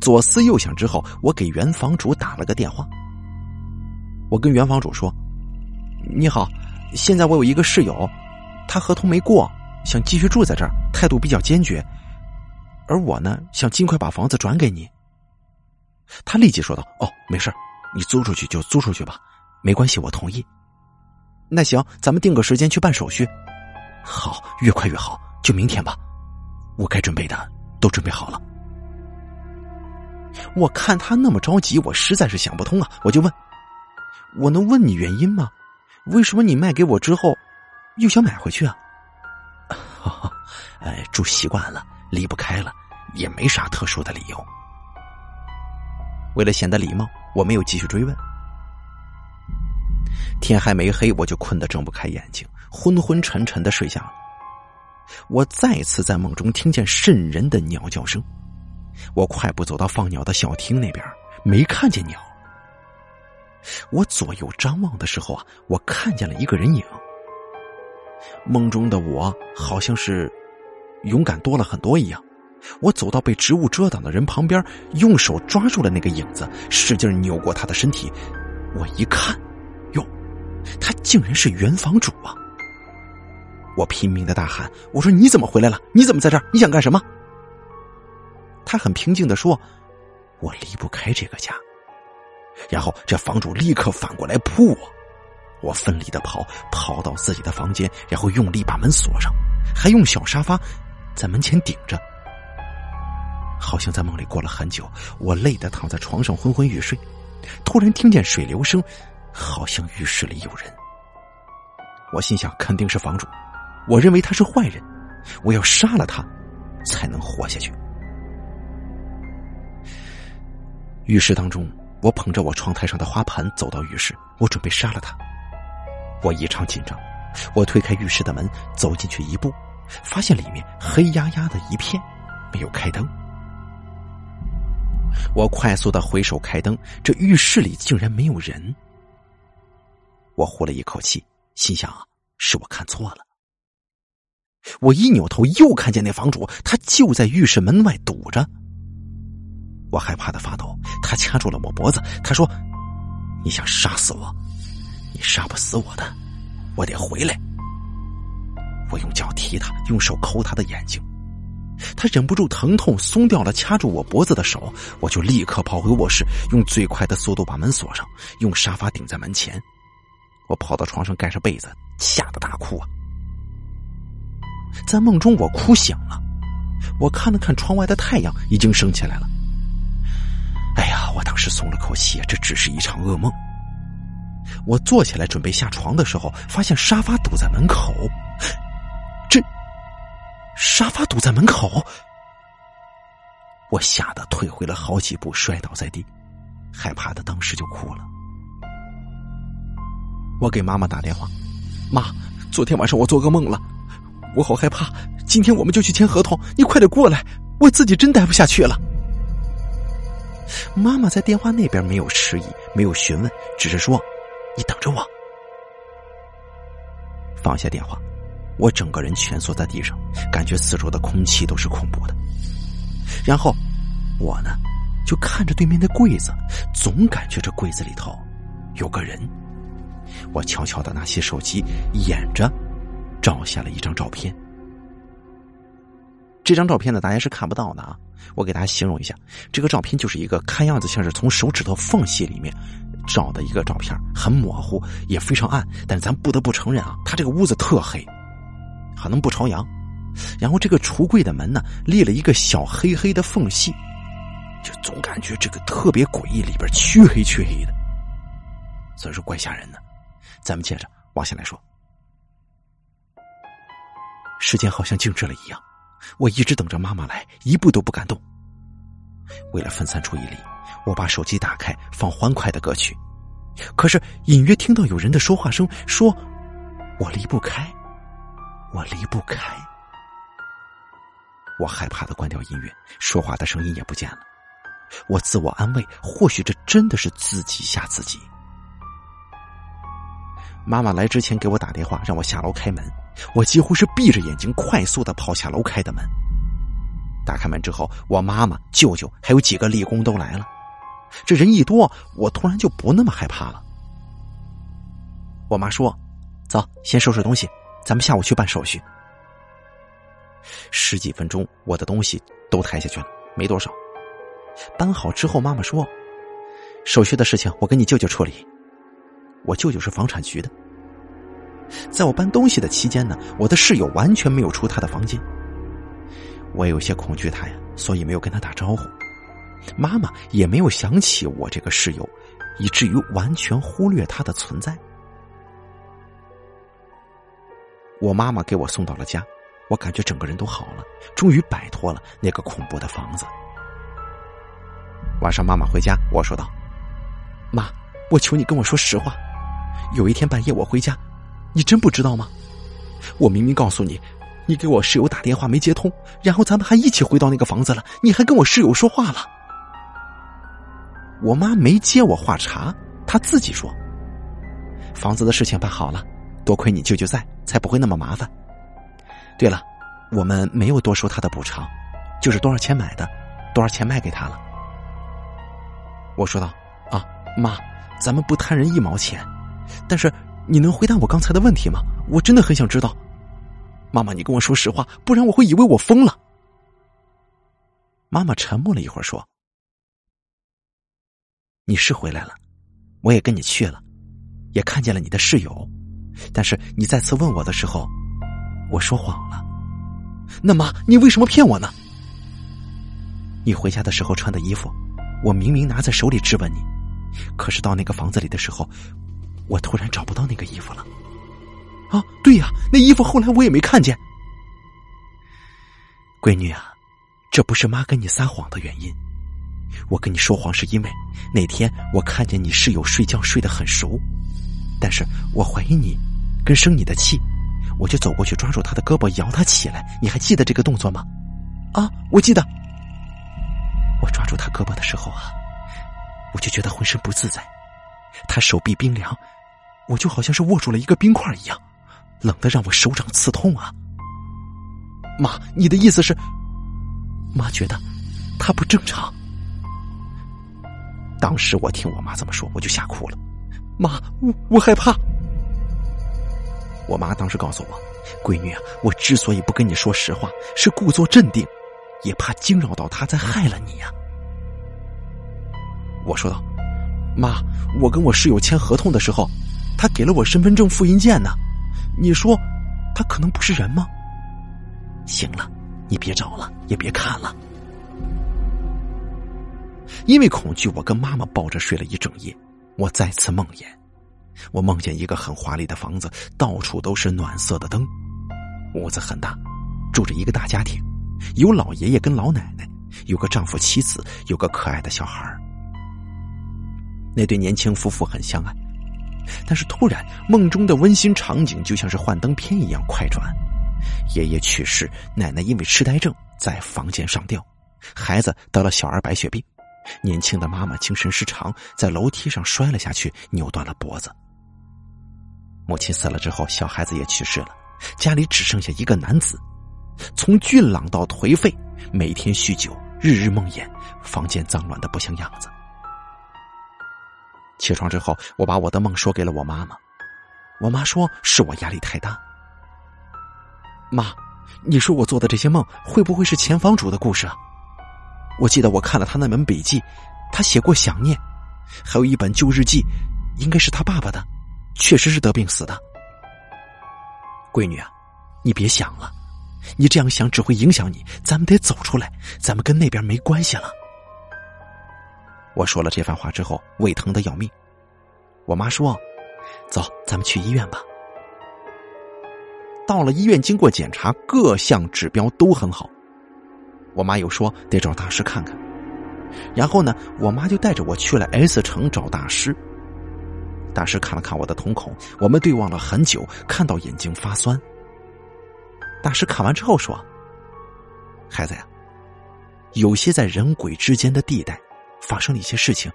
左思右想之后，我给原房主打了个电话。我跟原房主说。你好，现在我有一个室友，他合同没过，想继续住在这儿，态度比较坚决。而我呢，想尽快把房子转给你。他立即说道：“哦，没事你租出去就租出去吧，没关系，我同意。那行，咱们定个时间去办手续。好，越快越好，就明天吧。我该准备的都准备好了。我看他那么着急，我实在是想不通啊，我就问：我能问你原因吗？”为什么你卖给我之后，又想买回去啊？哈 哈哎，住习惯了，离不开了，也没啥特殊的理由。为了显得礼貌，我没有继续追问。天还没黑，我就困得睁不开眼睛，昏昏沉沉的睡下了。我再次在梦中听见渗人的鸟叫声，我快步走到放鸟的小厅那边，没看见鸟。我左右张望的时候啊，我看见了一个人影。梦中的我好像是勇敢多了很多一样，我走到被植物遮挡的人旁边，用手抓住了那个影子，使劲扭过他的身体。我一看，哟，他竟然是原房主啊！我拼命的大喊：“我说你怎么回来了？你怎么在这儿？你想干什么？”他很平静的说：“我离不开这个家。”然后这房主立刻反过来扑我，我奋力的跑，跑到自己的房间，然后用力把门锁上，还用小沙发在门前顶着。好像在梦里过了很久，我累得躺在床上昏昏欲睡，突然听见水流声，好像浴室里有人。我心想肯定是房主，我认为他是坏人，我要杀了他，才能活下去。浴室当中。我捧着我窗台上的花盆走到浴室，我准备杀了他。我异常紧张，我推开浴室的门，走进去一步，发现里面黑压压的一片，没有开灯。我快速的回手开灯，这浴室里竟然没有人。我呼了一口气，心想，是我看错了。我一扭头，又看见那房主，他就在浴室门外堵着。我害怕的发抖，他掐住了我脖子。他说：“你想杀死我？你杀不死我的，我得回来。”我用脚踢他，用手抠他的眼睛。他忍不住疼痛，松掉了掐住我脖子的手。我就立刻跑回卧室，用最快的速度把门锁上，用沙发顶在门前。我跑到床上盖上被子，吓得大哭啊！在梦中，我哭醒了。我看了看窗外的太阳，已经升起来了。哎呀我当时松了口气，这只是一场噩梦。我坐起来准备下床的时候，发现沙发堵在门口。这沙发堵在门口，我吓得退回了好几步，摔倒在地，害怕的当时就哭了。我给妈妈打电话：“妈，昨天晚上我做噩梦了，我好害怕。今天我们就去签合同，你快点过来，我自己真待不下去了。”妈妈在电话那边没有迟疑，没有询问，只是说：“你等着我。”放下电话，我整个人蜷缩在地上，感觉四周的空气都是恐怖的。然后，我呢，就看着对面的柜子，总感觉这柜子里头有个人。我悄悄的拿起手机，掩着，照下了一张照片。这张照片呢，大家是看不到的啊。我给大家形容一下，这个照片就是一个看样子像是从手指头缝隙里面照的一个照片，很模糊，也非常暗。但是咱不得不承认啊，他这个屋子特黑，还能不朝阳。然后这个橱柜的门呢，裂了一个小黑黑的缝隙，就总感觉这个特别诡异，里边黢黑黢黑的，所以说怪吓人的。咱们接着往下来说，时间好像静止了一样，我一直等着妈妈来，一步都不敢动。为了分散注意力，我把手机打开，放欢快的歌曲，可是隐约听到有人的说话声，说：“我离不开，我离不开。”我害怕的关掉音乐，说话的声音也不见了。我自我安慰，或许这真的是自己吓自己。妈妈来之前给我打电话，让我下楼开门。我几乎是闭着眼睛，快速的跑下楼开的门。打开门之后，我妈妈、舅舅还有几个力工都来了。这人一多，我突然就不那么害怕了。我妈说：“走，先收拾东西，咱们下午去办手续。”十几分钟，我的东西都抬下去了，没多少。搬好之后，妈妈说：“手续的事情我跟你舅舅处理。”我舅舅是房产局的，在我搬东西的期间呢，我的室友完全没有出他的房间。我有些恐惧他呀，所以没有跟他打招呼。妈妈也没有想起我这个室友，以至于完全忽略他的存在。我妈妈给我送到了家，我感觉整个人都好了，终于摆脱了那个恐怖的房子。晚上妈妈回家，我说道：“妈，我求你跟我说实话。”有一天半夜我回家，你真不知道吗？我明明告诉你，你给我室友打电话没接通，然后咱们还一起回到那个房子了，你还跟我室友说话了。我妈没接我话茬，她自己说：“房子的事情办好了，多亏你舅舅在，才不会那么麻烦。”对了，我们没有多收他的补偿，就是多少钱买的，多少钱卖给他了。我说道：“啊，妈，咱们不贪人一毛钱。”但是，你能回答我刚才的问题吗？我真的很想知道。妈妈，你跟我说实话，不然我会以为我疯了。妈妈沉默了一会儿，说：“你是回来了，我也跟你去了，也看见了你的室友。但是你再次问我的时候，我说谎了。那妈，你为什么骗我呢？你回家的时候穿的衣服，我明明拿在手里质问你，可是到那个房子里的时候。”我突然找不到那个衣服了，啊，对呀，那衣服后来我也没看见。闺女啊，这不是妈跟你撒谎的原因。我跟你说谎是因为那天我看见你室友睡觉睡得很熟，但是我怀疑你跟生你的气，我就走过去抓住他的胳膊摇他起来。你还记得这个动作吗？啊，我记得。我抓住他胳膊的时候啊，我就觉得浑身不自在，他手臂冰凉。我就好像是握住了一个冰块一样，冷的让我手掌刺痛啊！妈，你的意思是，妈觉得他不正常。当时我听我妈这么说，我就吓哭了。妈，我我害怕。我妈当时告诉我，闺女啊，我之所以不跟你说实话，是故作镇定，也怕惊扰到他，再害了你呀。我说道：“妈，我跟我室友签合同的时候。”他给了我身份证复印件呢，你说他可能不是人吗？行了，你别找了，也别看了。因为恐惧，我跟妈妈抱着睡了一整夜。我再次梦魇，我梦见一个很华丽的房子，到处都是暖色的灯，屋子很大，住着一个大家庭，有老爷爷跟老奶奶，有个丈夫妻子，有个可爱的小孩那对年轻夫妇很相爱，但是突然梦中的温馨场景就像是幻灯片一样快转，爷爷去世，奶奶因为痴呆症在房间上吊，孩子得了小儿白血病。年轻的妈妈精神失常，在楼梯上摔了下去，扭断了脖子。母亲死了之后，小孩子也去世了，家里只剩下一个男子，从俊朗到颓废，每天酗酒，日日梦魇，房间脏乱的不像样子。起床之后，我把我的梦说给了我妈妈，我妈说是我压力太大。妈，你说我做的这些梦会不会是前房主的故事啊？我记得我看了他那本笔记，他写过想念，还有一本旧日记，应该是他爸爸的，确实是得病死的。闺女啊，你别想了，你这样想只会影响你，咱们得走出来，咱们跟那边没关系了。我说了这番话之后，胃疼的要命。我妈说：“走，咱们去医院吧。”到了医院，经过检查，各项指标都很好。我妈又说得找大师看看，然后呢，我妈就带着我去了 S 城找大师。大师看了看我的瞳孔，我们对望了很久，看到眼睛发酸。大师看完之后说：“孩子呀，有些在人鬼之间的地带发生了一些事情，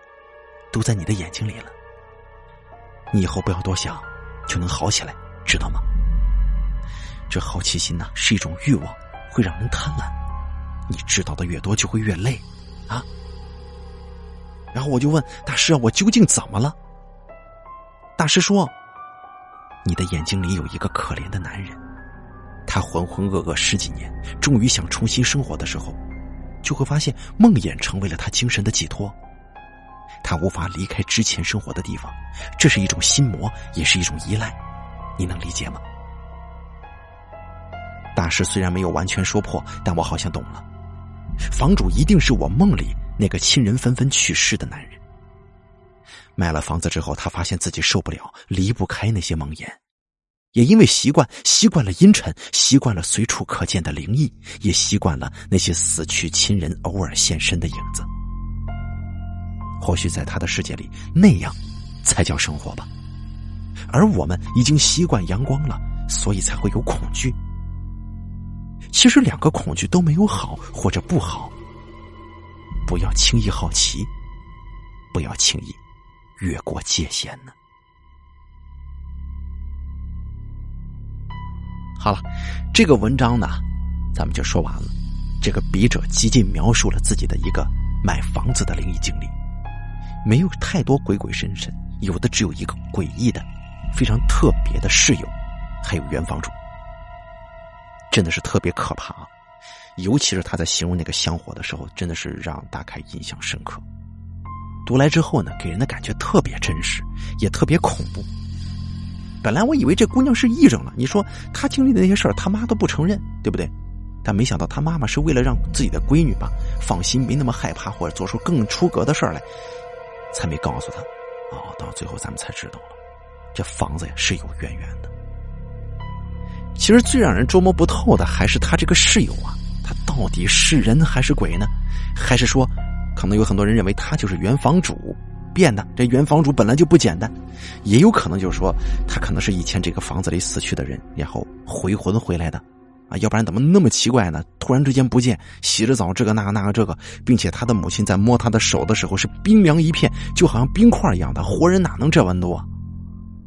都在你的眼睛里了。你以后不要多想，就能好起来，知道吗？这好奇心呢，是一种欲望，会让人贪婪。”你知道的越多，就会越累，啊！然后我就问大师：“我究竟怎么了？”大师说：“你的眼睛里有一个可怜的男人，他浑浑噩噩十几年，终于想重新生活的时候，就会发现梦魇成为了他精神的寄托。他无法离开之前生活的地方，这是一种心魔，也是一种依赖。你能理解吗？”大师虽然没有完全说破，但我好像懂了。房主一定是我梦里那个亲人纷纷去世的男人。卖了房子之后，他发现自己受不了，离不开那些梦魇，也因为习惯，习惯了阴沉，习惯了随处可见的灵异，也习惯了那些死去亲人偶尔现身的影子。或许在他的世界里，那样才叫生活吧。而我们已经习惯阳光了，所以才会有恐惧。其实两个恐惧都没有好或者不好，不要轻易好奇，不要轻易越过界限呢。好了，这个文章呢，咱们就说完了。这个笔者极尽描述了自己的一个买房子的灵异经历，没有太多鬼鬼神神，有的只有一个诡异的、非常特别的室友，还有原房主。真的是特别可怕，尤其是他在形容那个香火的时候，真的是让大开印象深刻。读来之后呢，给人的感觉特别真实，也特别恐怖。本来我以为这姑娘是癔症了，你说她经历的那些事儿，他妈都不承认，对不对？但没想到她妈妈是为了让自己的闺女吧放心，没那么害怕，或者做出更出格的事儿来，才没告诉她。哦，到最后咱们才知道了，这房子呀是有渊源的。其实最让人捉摸不透的还是他这个室友啊，他到底是人还是鬼呢？还是说，可能有很多人认为他就是原房主变的？这原房主本来就不简单，也有可能就是说，他可能是以前这个房子里死去的人，然后回魂回来的啊，要不然怎么那么奇怪呢？突然之间不见，洗着澡这个那个那个这个，并且他的母亲在摸他的手的时候是冰凉一片，就好像冰块一样的，活人哪能这温度啊？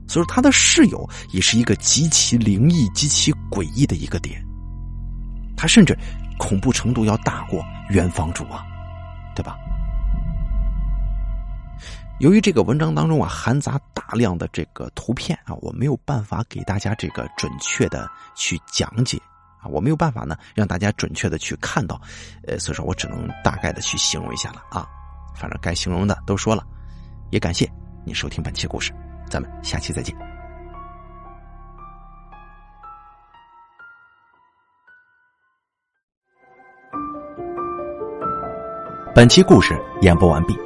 所以说，他的室友也是一个极其灵异、极其诡异的一个点。他甚至恐怖程度要大过原房主啊，对吧？由于这个文章当中啊含杂大量的这个图片啊，我没有办法给大家这个准确的去讲解啊，我没有办法呢让大家准确的去看到，呃，所以说我只能大概的去形容一下了啊。反正该形容的都说了，也感谢你收听本期故事。咱们下期再见。本期故事演播完毕。